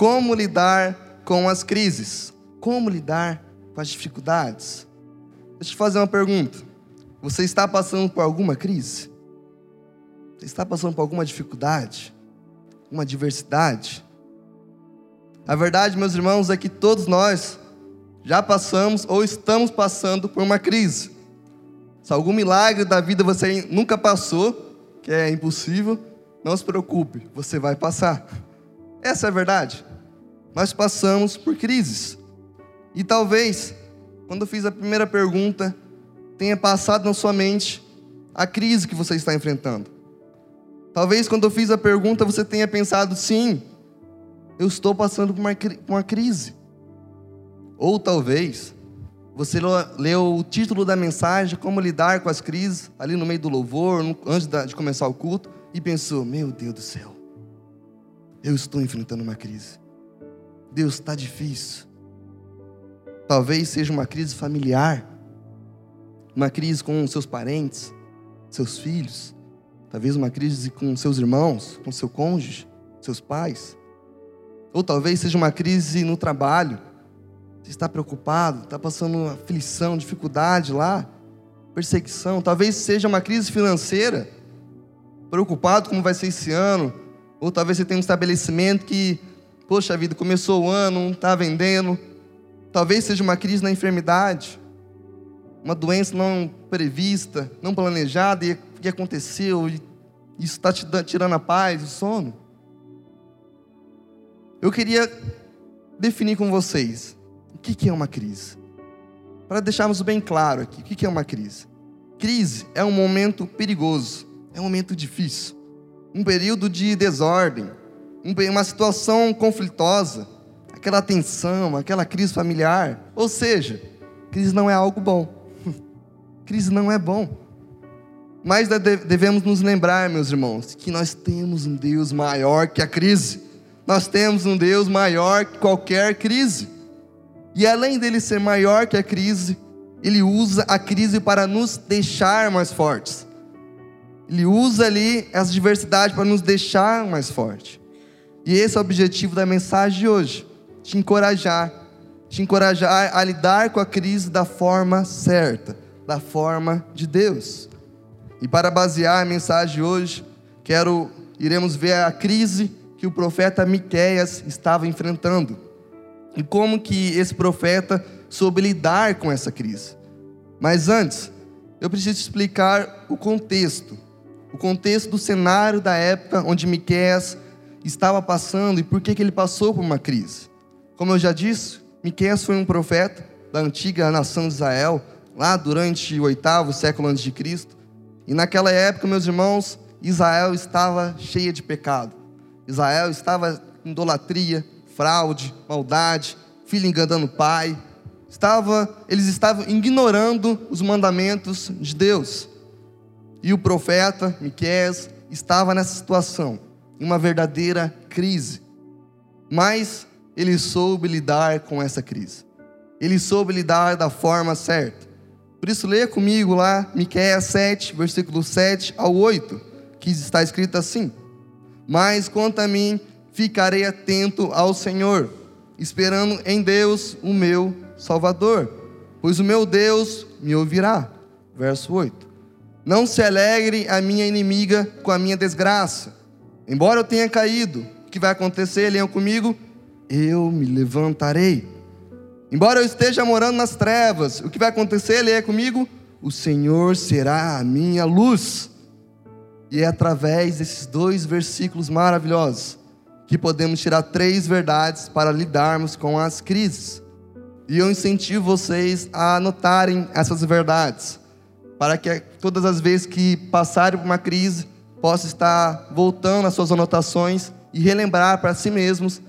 como lidar com as crises, como lidar com as dificuldades. Deixa eu te fazer uma pergunta. Você está passando por alguma crise? Você está passando por alguma dificuldade? Uma adversidade? A verdade, meus irmãos, é que todos nós já passamos ou estamos passando por uma crise. Se algum milagre da vida você nunca passou, que é impossível, não se preocupe, você vai passar. Essa é a verdade. Nós passamos por crises. E talvez, quando eu fiz a primeira pergunta, tenha passado na sua mente a crise que você está enfrentando. Talvez, quando eu fiz a pergunta, você tenha pensado, sim, eu estou passando por uma, uma crise. Ou talvez, você leu o título da mensagem, Como Lidar com as Crises, ali no meio do louvor, antes de começar o culto, e pensou: Meu Deus do céu, eu estou enfrentando uma crise. Deus está difícil. Talvez seja uma crise familiar, uma crise com seus parentes, seus filhos, talvez uma crise com seus irmãos, com seu cônjuge, seus pais. Ou talvez seja uma crise no trabalho você está preocupado, está passando aflição, dificuldade lá, perseguição, talvez seja uma crise financeira, preocupado como vai ser esse ano, ou talvez você tenha um estabelecimento que, poxa vida, começou o ano, não está vendendo, talvez seja uma crise na enfermidade, uma doença não prevista, não planejada, e que aconteceu, e isso está te tirando a paz, o sono. Eu queria definir com vocês o que é uma crise? Para deixarmos bem claro aqui, o que é uma crise? Crise é um momento perigoso, é um momento difícil, um período de desordem, uma situação conflitosa, aquela tensão, aquela crise familiar. Ou seja, crise não é algo bom. crise não é bom. Mas devemos nos lembrar, meus irmãos, que nós temos um Deus maior que a crise. Nós temos um Deus maior que qualquer crise. E além dele ser maior que a crise, ele usa a crise para nos deixar mais fortes. Ele usa ali as diversidades para nos deixar mais fortes. E esse é o objetivo da mensagem de hoje: te encorajar, te encorajar a lidar com a crise da forma certa, da forma de Deus. E para basear a mensagem de hoje, quero iremos ver a crise que o profeta Miqueias estava enfrentando e como que esse profeta soube lidar com essa crise. Mas antes, eu preciso explicar o contexto, o contexto do cenário da época onde Miqueias estava passando e por que, que ele passou por uma crise. Como eu já disse, Miqueias foi um profeta da antiga nação de Israel, lá durante o oitavo século antes de Cristo. E naquela época, meus irmãos, Israel estava cheia de pecado. Israel estava em idolatria, fraude, maldade, filho enganando o pai. Estava, eles estavam ignorando os mandamentos de Deus. E o profeta Miqueias estava nessa situação, uma verdadeira crise. Mas ele soube lidar com essa crise. Ele soube lidar da forma certa. Por isso leia comigo lá Miqueias 7, versículo 7 ao 8, que está escrito assim: Mas quanto a mim, ficarei atento ao Senhor, esperando em Deus, o meu Salvador, pois o meu Deus me ouvirá. Verso 8. Não se alegre a minha inimiga com a minha desgraça. Embora eu tenha caído, o que vai acontecer? Leiam comigo. Eu me levantarei. Embora eu esteja morando nas trevas, o que vai acontecer? Leia comigo. O Senhor será a minha luz. E é através desses dois versículos maravilhosos que podemos tirar três verdades para lidarmos com as crises. E eu incentivo vocês a anotarem essas verdades, para que todas as vezes que passarem por uma crise, possam estar voltando às suas anotações e relembrar para si mesmos,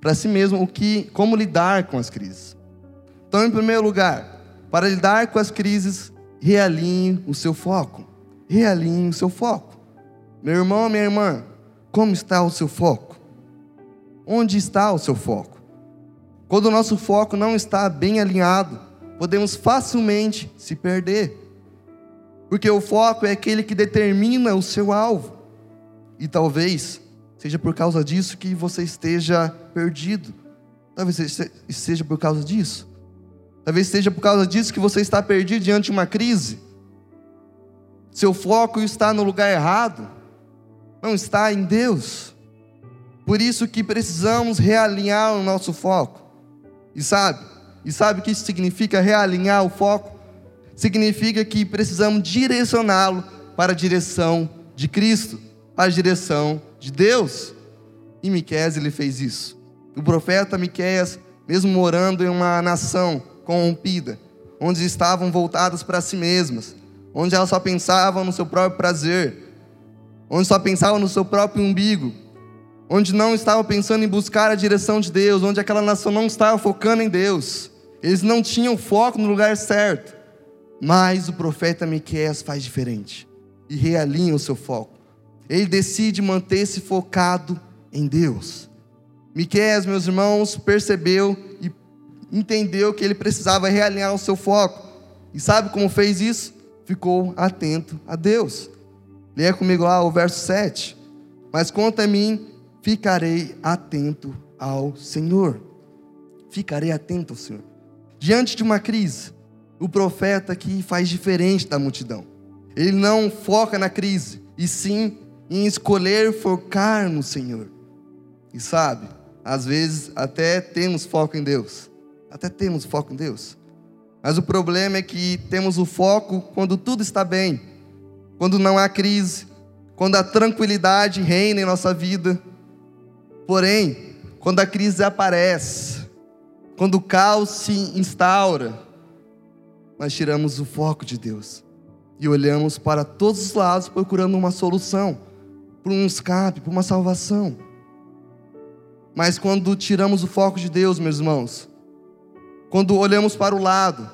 para si mesmo o que, como lidar com as crises. Então, em primeiro lugar, para lidar com as crises, realinhe o seu foco. Realinhe o seu foco. Meu irmão, minha irmã, como está o seu foco? Onde está o seu foco? Quando o nosso foco não está bem alinhado, podemos facilmente se perder. Porque o foco é aquele que determina o seu alvo. E talvez seja por causa disso que você esteja perdido. Talvez seja por causa disso. Talvez seja por causa disso que você está perdido diante de uma crise. Seu foco está no lugar errado, não está em Deus. Por isso que precisamos realinhar o nosso foco. E sabe? E sabe o que isso significa realinhar o foco? Significa que precisamos direcioná-lo para a direção de Cristo, para a direção de Deus. E Miqueias ele fez isso. O profeta Miqueias, mesmo morando em uma nação corrompida, onde estavam voltadas para si mesmas, onde elas só pensavam no seu próprio prazer, onde só pensavam no seu próprio umbigo, onde não estavam pensando em buscar a direção de Deus, onde aquela nação não estava focando em Deus. Eles não tinham foco no lugar certo. Mas o profeta Miqueias faz diferente e realinha o seu foco. Ele decide manter-se focado em Deus. Miqueias, meus irmãos, percebeu e entendeu que ele precisava realinhar o seu foco. E sabe como fez isso? Ficou atento a Deus. Leia comigo lá o verso 7. Mas quanto a mim, ficarei atento ao Senhor. Ficarei atento ao Senhor. Diante de uma crise, o profeta aqui faz diferente da multidão. Ele não foca na crise, e sim em escolher focar no Senhor. E sabe, às vezes até temos foco em Deus. Até temos foco em Deus. Mas o problema é que temos o foco quando tudo está bem, quando não há crise, quando a tranquilidade reina em nossa vida. Porém, quando a crise aparece, quando o caos se instaura, nós tiramos o foco de Deus e olhamos para todos os lados procurando uma solução, por um escape, por uma salvação. Mas quando tiramos o foco de Deus, meus irmãos, quando olhamos para o lado,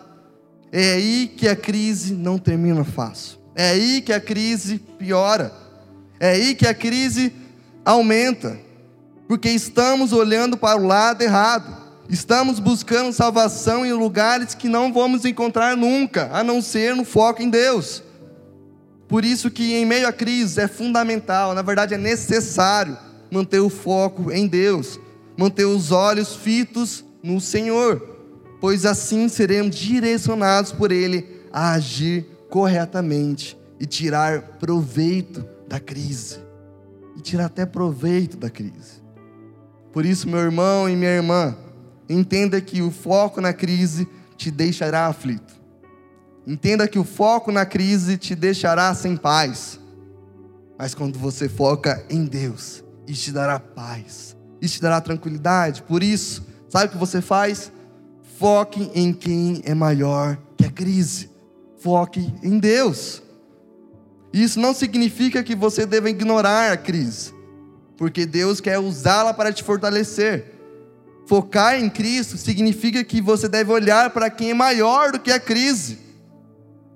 é aí que a crise não termina fácil. É aí que a crise piora. É aí que a crise aumenta. Porque estamos olhando para o lado errado. Estamos buscando salvação em lugares que não vamos encontrar nunca, a não ser no foco em Deus. Por isso que em meio à crise é fundamental, na verdade é necessário manter o foco em Deus, manter os olhos fitos no Senhor, pois assim seremos direcionados por Ele a agir corretamente e tirar proveito da crise. E tirar até proveito da crise. Por isso, meu irmão e minha irmã, Entenda que o foco na crise te deixará aflito. Entenda que o foco na crise te deixará sem paz. Mas quando você foca em Deus, isso te dará paz, isso te dará tranquilidade. Por isso, sabe o que você faz? Foque em quem é maior que a crise. Foque em Deus. Isso não significa que você deva ignorar a crise, porque Deus quer usá-la para te fortalecer. Focar em Cristo significa que você deve olhar para quem é maior do que a crise,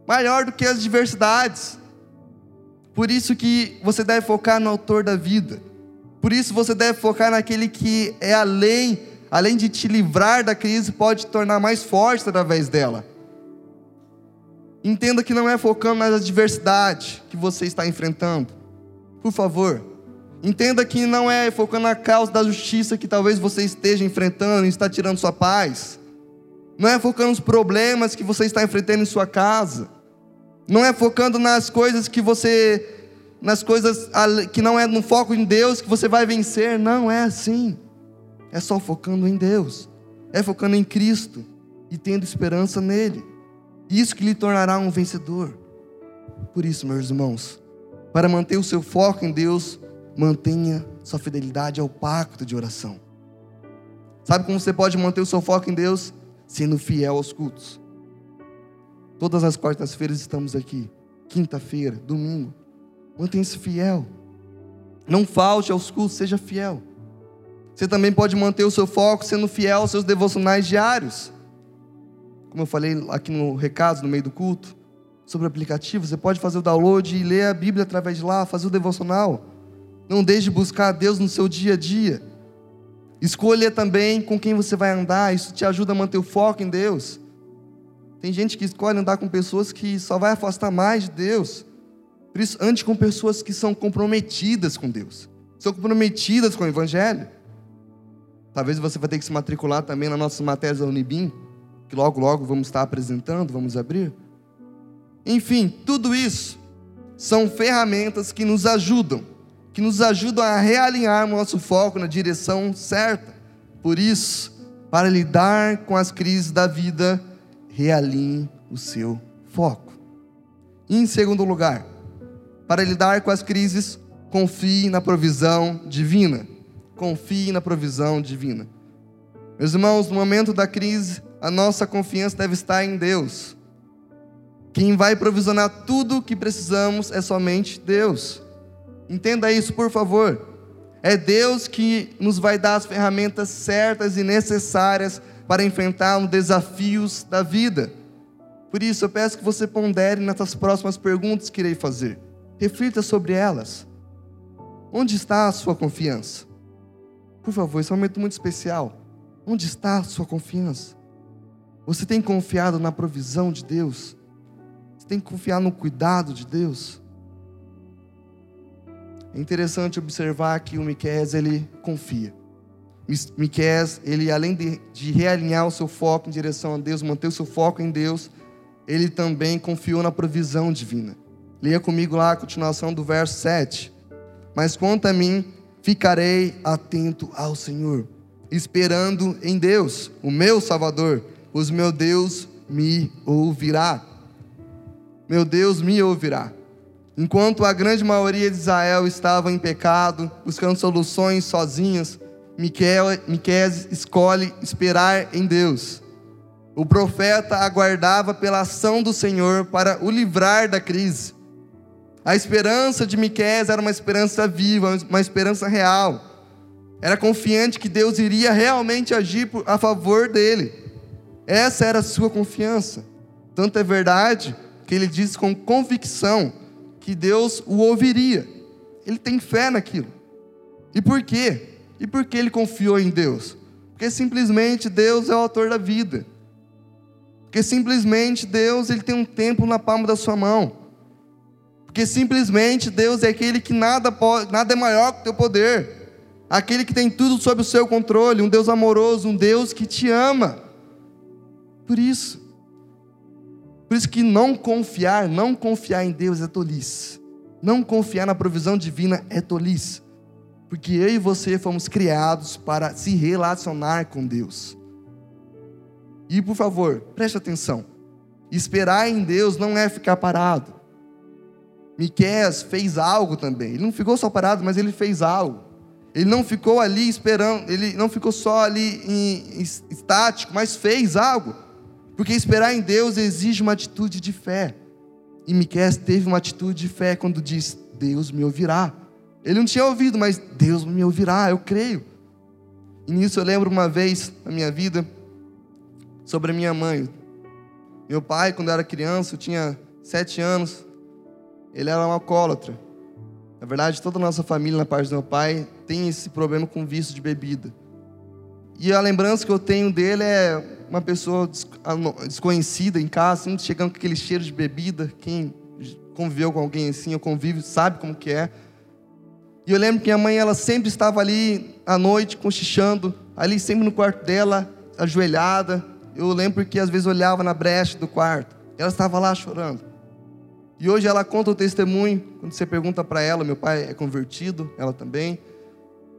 maior do que as diversidades. Por isso que você deve focar no autor da vida. Por isso você deve focar naquele que é além, além de te livrar da crise, pode te tornar mais forte através dela. Entenda que não é focando na adversidade que você está enfrentando. Por favor, Entenda que não é focando na causa da justiça que talvez você esteja enfrentando e está tirando sua paz. Não é focando nos problemas que você está enfrentando em sua casa. Não é focando nas coisas que você nas coisas que não é no foco em Deus que você vai vencer, não é assim. É só focando em Deus. É focando em Cristo e tendo esperança nele. Isso que lhe tornará um vencedor. Por isso, meus irmãos, para manter o seu foco em Deus, mantenha sua fidelidade ao pacto de oração. Sabe como você pode manter o seu foco em Deus? Sendo fiel aos cultos. Todas as quartas-feiras estamos aqui. Quinta-feira, domingo. Mantenha-se fiel. Não falte aos cultos, seja fiel. Você também pode manter o seu foco sendo fiel aos seus devocionais diários. Como eu falei aqui no recado, no meio do culto, sobre o aplicativo, você pode fazer o download e ler a Bíblia através de lá, fazer o devocional. Não deixe de buscar a Deus no seu dia a dia. Escolha também com quem você vai andar, isso te ajuda a manter o foco em Deus. Tem gente que escolhe andar com pessoas que só vai afastar mais de Deus. Por isso, ande com pessoas que são comprometidas com Deus. estão comprometidas com o Evangelho. Talvez você vai ter que se matricular também nas nossas matérias da Unibim, que logo, logo vamos estar apresentando, vamos abrir. Enfim, tudo isso são ferramentas que nos ajudam, que nos ajudam a realinhar o nosso foco na direção certa. Por isso, para lidar com as crises da vida, realinhe o seu foco. Em segundo lugar, para lidar com as crises, confie na provisão divina. Confie na provisão divina. Meus irmãos, no momento da crise, a nossa confiança deve estar em Deus. Quem vai provisionar tudo o que precisamos é somente Deus. Entenda isso, por favor. É Deus que nos vai dar as ferramentas certas e necessárias para enfrentar os desafios da vida. Por isso, eu peço que você pondere nessas próximas perguntas que irei fazer. Reflita sobre elas. Onde está a sua confiança? Por favor, esse é um momento muito especial. Onde está a sua confiança? Você tem confiado na provisão de Deus? Você tem que confiar no cuidado de Deus. É interessante observar que o Miqués, ele confia. Miqués, ele além de, de realinhar o seu foco em direção a Deus, manter o seu foco em Deus, ele também confiou na provisão divina. Leia comigo lá a continuação do verso 7. Mas quanto a mim, ficarei atento ao Senhor, esperando em Deus, o meu Salvador, pois meu Deus me ouvirá meu Deus me ouvirá. Enquanto a grande maioria de Israel estava em pecado, buscando soluções sozinhas, Miqueias escolhe esperar em Deus. O profeta aguardava pela ação do Senhor para o livrar da crise. A esperança de Miqueias era uma esperança viva, uma esperança real. Era confiante que Deus iria realmente agir a favor dele. Essa era a sua confiança. Tanto é verdade que ele diz com convicção que Deus o ouviria. Ele tem fé naquilo. E por quê? E por que ele confiou em Deus? Porque simplesmente Deus é o autor da vida. Porque simplesmente Deus ele tem um tempo na palma da sua mão. Porque simplesmente Deus é aquele que nada, pode, nada é maior que o teu poder. Aquele que tem tudo sob o seu controle, um Deus amoroso, um Deus que te ama. Por isso, por isso que não confiar, não confiar em Deus é tolice. Não confiar na provisão divina é tolice. Porque eu e você fomos criados para se relacionar com Deus. E por favor, preste atenção. Esperar em Deus não é ficar parado. Miqués fez algo também. Ele não ficou só parado, mas ele fez algo. Ele não ficou ali esperando, ele não ficou só ali em, em, estático, mas fez algo. Porque esperar em Deus exige uma atitude de fé. E Miquel teve uma atitude de fé quando disse: Deus me ouvirá. Ele não tinha ouvido, mas Deus me ouvirá, eu creio. E nisso eu lembro uma vez na minha vida sobre a minha mãe. Meu pai, quando eu era criança, eu tinha sete anos, ele era um alcoólatra. Na verdade, toda a nossa família, na parte do meu pai, tem esse problema com vício de bebida. E a lembrança que eu tenho dele é uma pessoa desconhecida em casa, assim, chegando com aquele cheiro de bebida. Quem conviveu com alguém assim, ou convive, sabe como que é. E eu lembro que a mãe, ela sempre estava ali à noite, cochichando, ali sempre no quarto dela, ajoelhada. Eu lembro que às vezes olhava na brecha do quarto. Ela estava lá chorando. E hoje ela conta o testemunho, quando você pergunta para ela, meu pai é convertido, ela também.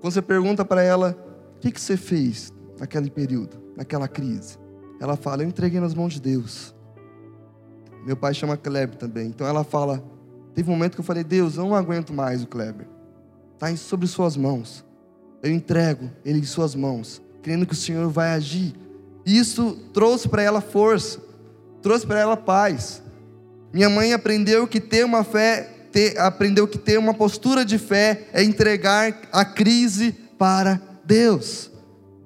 Quando você pergunta para ela, o que, que você fez naquele período? naquela crise. Ela fala: Eu entreguei nas mãos de Deus. Meu pai chama Kleber também. Então ela fala: Teve um momento que eu falei: Deus, eu não aguento mais o Kleber. Está sobre suas mãos. Eu entrego ele em suas mãos, crendo que o Senhor vai agir. Isso trouxe para ela força, trouxe para ela paz. Minha mãe aprendeu que ter uma fé, ter, aprendeu que ter uma postura de fé é entregar a crise para Deus.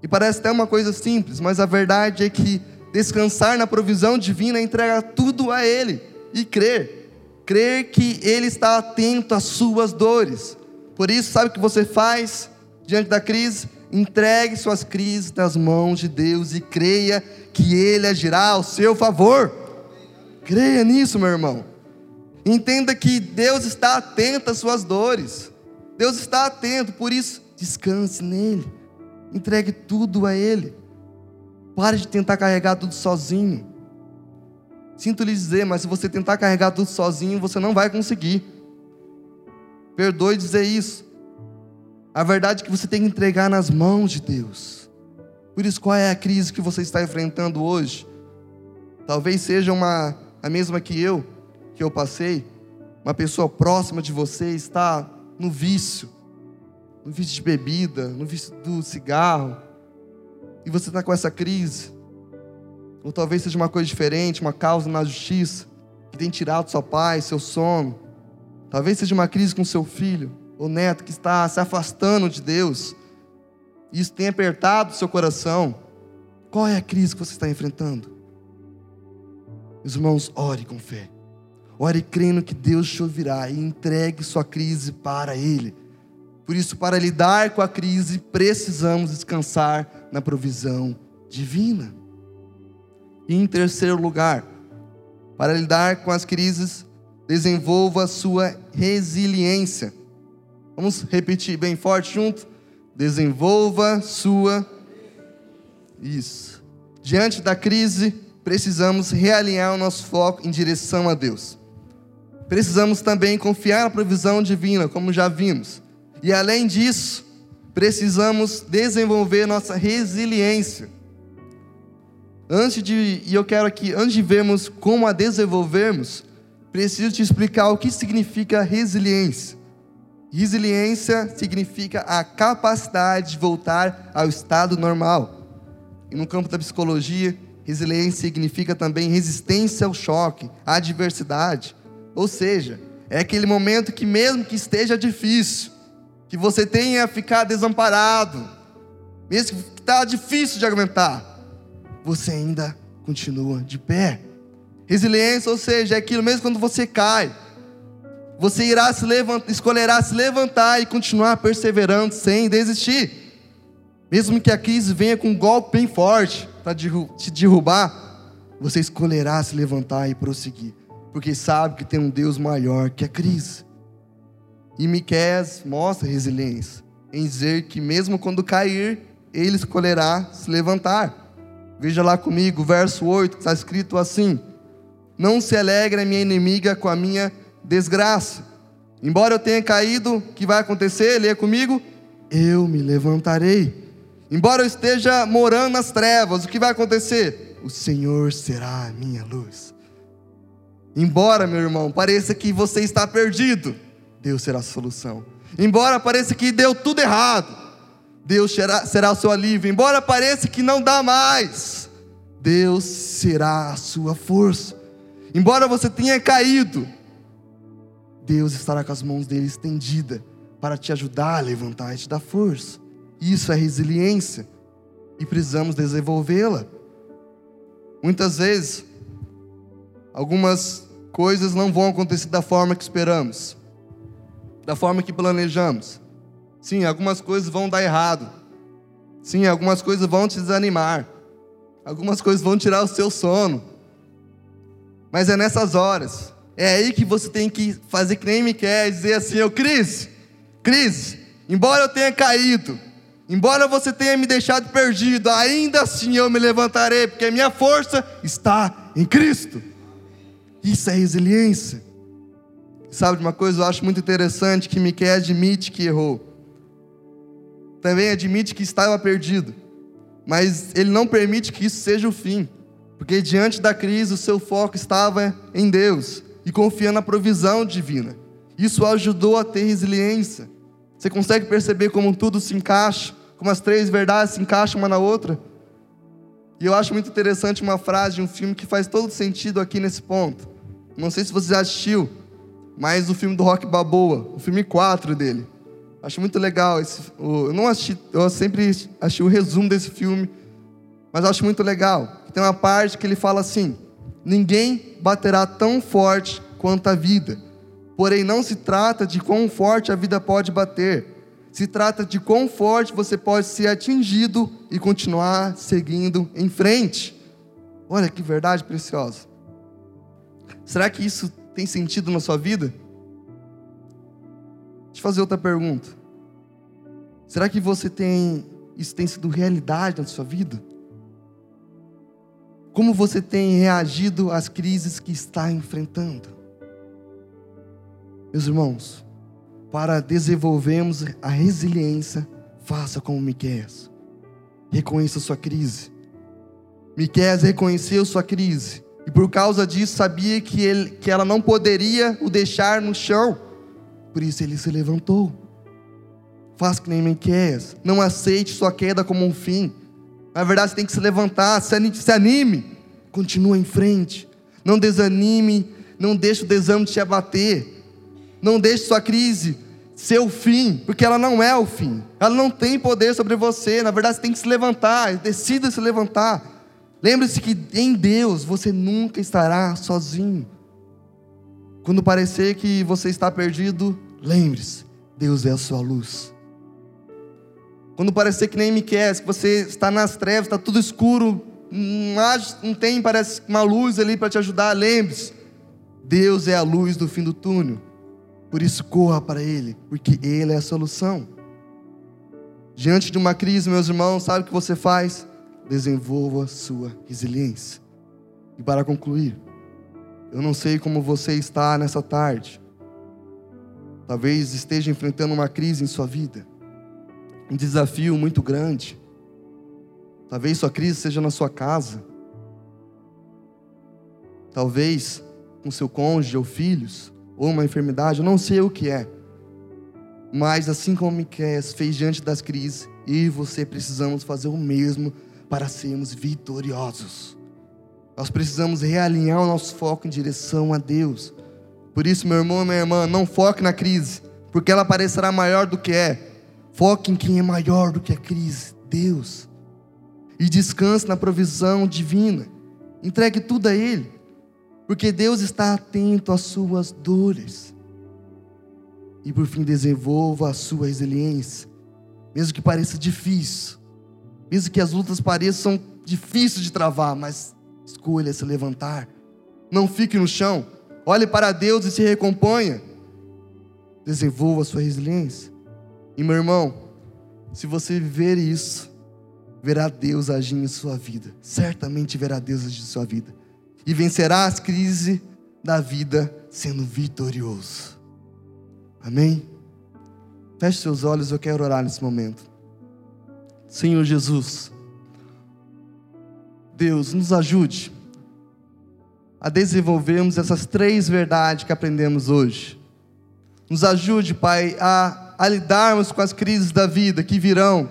E parece até uma coisa simples, mas a verdade é que descansar na provisão divina é entregar tudo a Ele e crer. Crer que Ele está atento às suas dores. Por isso, sabe o que você faz diante da crise? Entregue suas crises nas mãos de Deus e creia que Ele agirá ao seu favor. Creia nisso, meu irmão. Entenda que Deus está atento às suas dores. Deus está atento, por isso, descanse nele. Entregue tudo a Ele. Pare de tentar carregar tudo sozinho. Sinto lhe dizer, mas se você tentar carregar tudo sozinho, você não vai conseguir. Perdoe dizer isso. A verdade é que você tem que entregar nas mãos de Deus. Por isso, qual é a crise que você está enfrentando hoje? Talvez seja uma a mesma que eu, que eu passei. Uma pessoa próxima de você está no vício, no vício de bebida, no vício do cigarro, e você está com essa crise. Ou talvez seja uma coisa diferente, uma causa na justiça, que tem tirado sua paz, seu sono. Talvez seja uma crise com seu filho ou neto que está se afastando de Deus. E isso tem apertado seu coração. Qual é a crise que você está enfrentando? Meus irmãos, ore com fé. Ore crendo que Deus te ouvirá e entregue sua crise para Ele. Por isso, para lidar com a crise, precisamos descansar na provisão divina. E em terceiro lugar, para lidar com as crises, desenvolva a sua resiliência. Vamos repetir bem forte junto? Desenvolva sua. Isso. Diante da crise, precisamos realinhar o nosso foco em direção a Deus. Precisamos também confiar na provisão divina, como já vimos. E além disso, precisamos desenvolver nossa resiliência. Antes de, e eu quero aqui, antes de vermos como a desenvolvermos, preciso te explicar o que significa resiliência. Resiliência significa a capacidade de voltar ao estado normal. E no campo da psicologia, resiliência significa também resistência ao choque, à adversidade. Ou seja, é aquele momento que, mesmo que esteja difícil, que você tenha ficado desamparado, mesmo que está difícil de aguentar, você ainda continua de pé. Resiliência, ou seja, é aquilo mesmo quando você cai, você irá se levantar, escolherá se levantar e continuar perseverando sem desistir. Mesmo que a crise venha com um golpe bem forte para te derrubar, você escolherá se levantar e prosseguir, porque sabe que tem um Deus maior que a crise. E Miqueias mostra resiliência em dizer que mesmo quando cair, ele escolherá se levantar. Veja lá comigo, verso 8, está escrito assim: Não se alegre a minha inimiga com a minha desgraça. Embora eu tenha caído, o que vai acontecer? Leia comigo. Eu me levantarei. Embora eu esteja morando nas trevas, o que vai acontecer? O Senhor será a minha luz. Embora, meu irmão, pareça que você está perdido, Deus será a solução. Embora pareça que deu tudo errado, Deus será, será o seu alívio. Embora pareça que não dá mais, Deus será a sua força. Embora você tenha caído, Deus estará com as mãos dele estendidas para te ajudar a levantar e te dar força. Isso é resiliência e precisamos desenvolvê-la. Muitas vezes, algumas coisas não vão acontecer da forma que esperamos, da forma que planejamos. Sim, algumas coisas vão dar errado. Sim, algumas coisas vão te desanimar. Algumas coisas vão tirar o seu sono. Mas é nessas horas é aí que você tem que fazer que nem me quer, dizer assim, eu Cris, Cris, embora eu tenha caído, embora você tenha me deixado perdido, ainda assim eu me levantarei, porque a minha força está em Cristo. Isso é resiliência. Sabe de uma coisa, eu acho muito interessante que Miquel admite que errou. Também admite que estava perdido. Mas ele não permite que isso seja o fim. Porque diante da crise, o seu foco estava em Deus e confiando na provisão divina. Isso ajudou a ter resiliência. Você consegue perceber como tudo se encaixa, como as três verdades se encaixam uma na outra? E eu acho muito interessante uma frase de um filme que faz todo sentido aqui nesse ponto. Não sei se você já assistiu, mas o filme do Rock Balboa, o filme 4 dele. Acho muito legal esse, eu não assisti, eu sempre achei o resumo desse filme, mas acho muito legal. Tem uma parte que ele fala assim: Ninguém baterá tão forte quanto a vida. Porém, não se trata de quão forte a vida pode bater. Se trata de quão forte você pode ser atingido e continuar seguindo em frente. Olha que verdade preciosa. Será que isso tem sentido na sua vida? Deixa eu fazer outra pergunta. Será que você tem isso tem sido realidade na sua vida? Como você tem reagido às crises que está enfrentando? Meus irmãos, para desenvolvermos a resiliência, faça como Miqueias. Reconheça sua crise. Miqueias reconheceu sua crise e por causa disso sabia que, ele, que ela não poderia o deixar no chão. Por isso ele se levantou. Faça que nem Miqueias. Não aceite sua queda como um fim. Na verdade, você tem que se levantar, se anime, continua em frente. Não desanime, não deixe o desânimo te abater. Não deixe sua crise ser o fim, porque ela não é o fim. Ela não tem poder sobre você. Na verdade, você tem que se levantar, decida se levantar. Lembre-se que em Deus você nunca estará sozinho. Quando parecer que você está perdido, lembre-se, Deus é a sua luz. Quando parecer que nem me quer, que você está nas trevas, está tudo escuro, não tem, parece uma luz ali para te ajudar, lembre-se, Deus é a luz do fim do túnel. Por isso corra para Ele, porque Ele é a solução. Diante de uma crise, meus irmãos, sabe o que você faz? Desenvolva sua resiliência. E para concluir, eu não sei como você está nessa tarde. Talvez esteja enfrentando uma crise em sua vida, um desafio muito grande. Talvez sua crise seja na sua casa. Talvez com seu cônjuge ou filhos, ou uma enfermidade, eu não sei o que é. Mas assim como Miquel fez diante das crises, e você precisamos fazer o mesmo para sermos vitoriosos. Nós precisamos realinhar o nosso foco em direção a Deus. Por isso, meu irmão e minha irmã, não foque na crise, porque ela parecerá maior do que é. Foque em quem é maior do que a crise, Deus. E descanse na provisão divina. Entregue tudo a Ele, porque Deus está atento às suas dores. E por fim, desenvolva a sua resiliência, mesmo que pareça difícil. Mesmo que as lutas pareçam difíceis de travar, mas escolha se levantar. Não fique no chão. Olhe para Deus e se recomponha. Desenvolva a sua resiliência. E meu irmão, se você viver isso, verá Deus agindo em sua vida. Certamente verá Deus agir em sua vida. E vencerá as crises da vida sendo vitorioso. Amém? Feche seus olhos, eu quero orar nesse momento. Senhor Jesus, Deus, nos ajude a desenvolvermos essas três verdades que aprendemos hoje. Nos ajude, Pai, a, a lidarmos com as crises da vida que virão.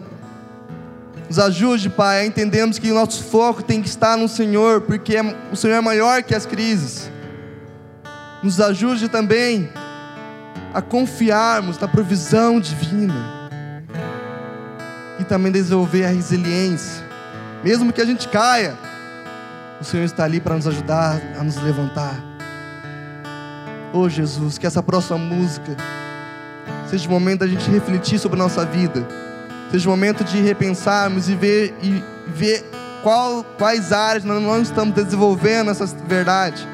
Nos ajude, Pai, a entendermos que o nosso foco tem que estar no Senhor, porque é, o Senhor é maior que as crises. Nos ajude também a confiarmos na provisão divina e também desenvolver a resiliência. Mesmo que a gente caia, o Senhor está ali para nos ajudar a nos levantar. Oh Jesus, que essa próxima música seja o momento da gente refletir sobre a nossa vida, seja o momento de repensarmos e ver, e ver qual, quais áreas nós não estamos desenvolvendo essa verdade.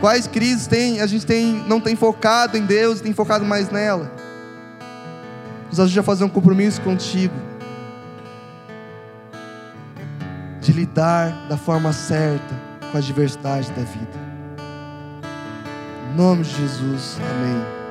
Quais crises tem, a gente tem, não tem focado em Deus, tem focado mais nela. Nos ajude a fazer um compromisso contigo. De lidar da forma certa com as diversidades da vida. Em nome de Jesus, amém.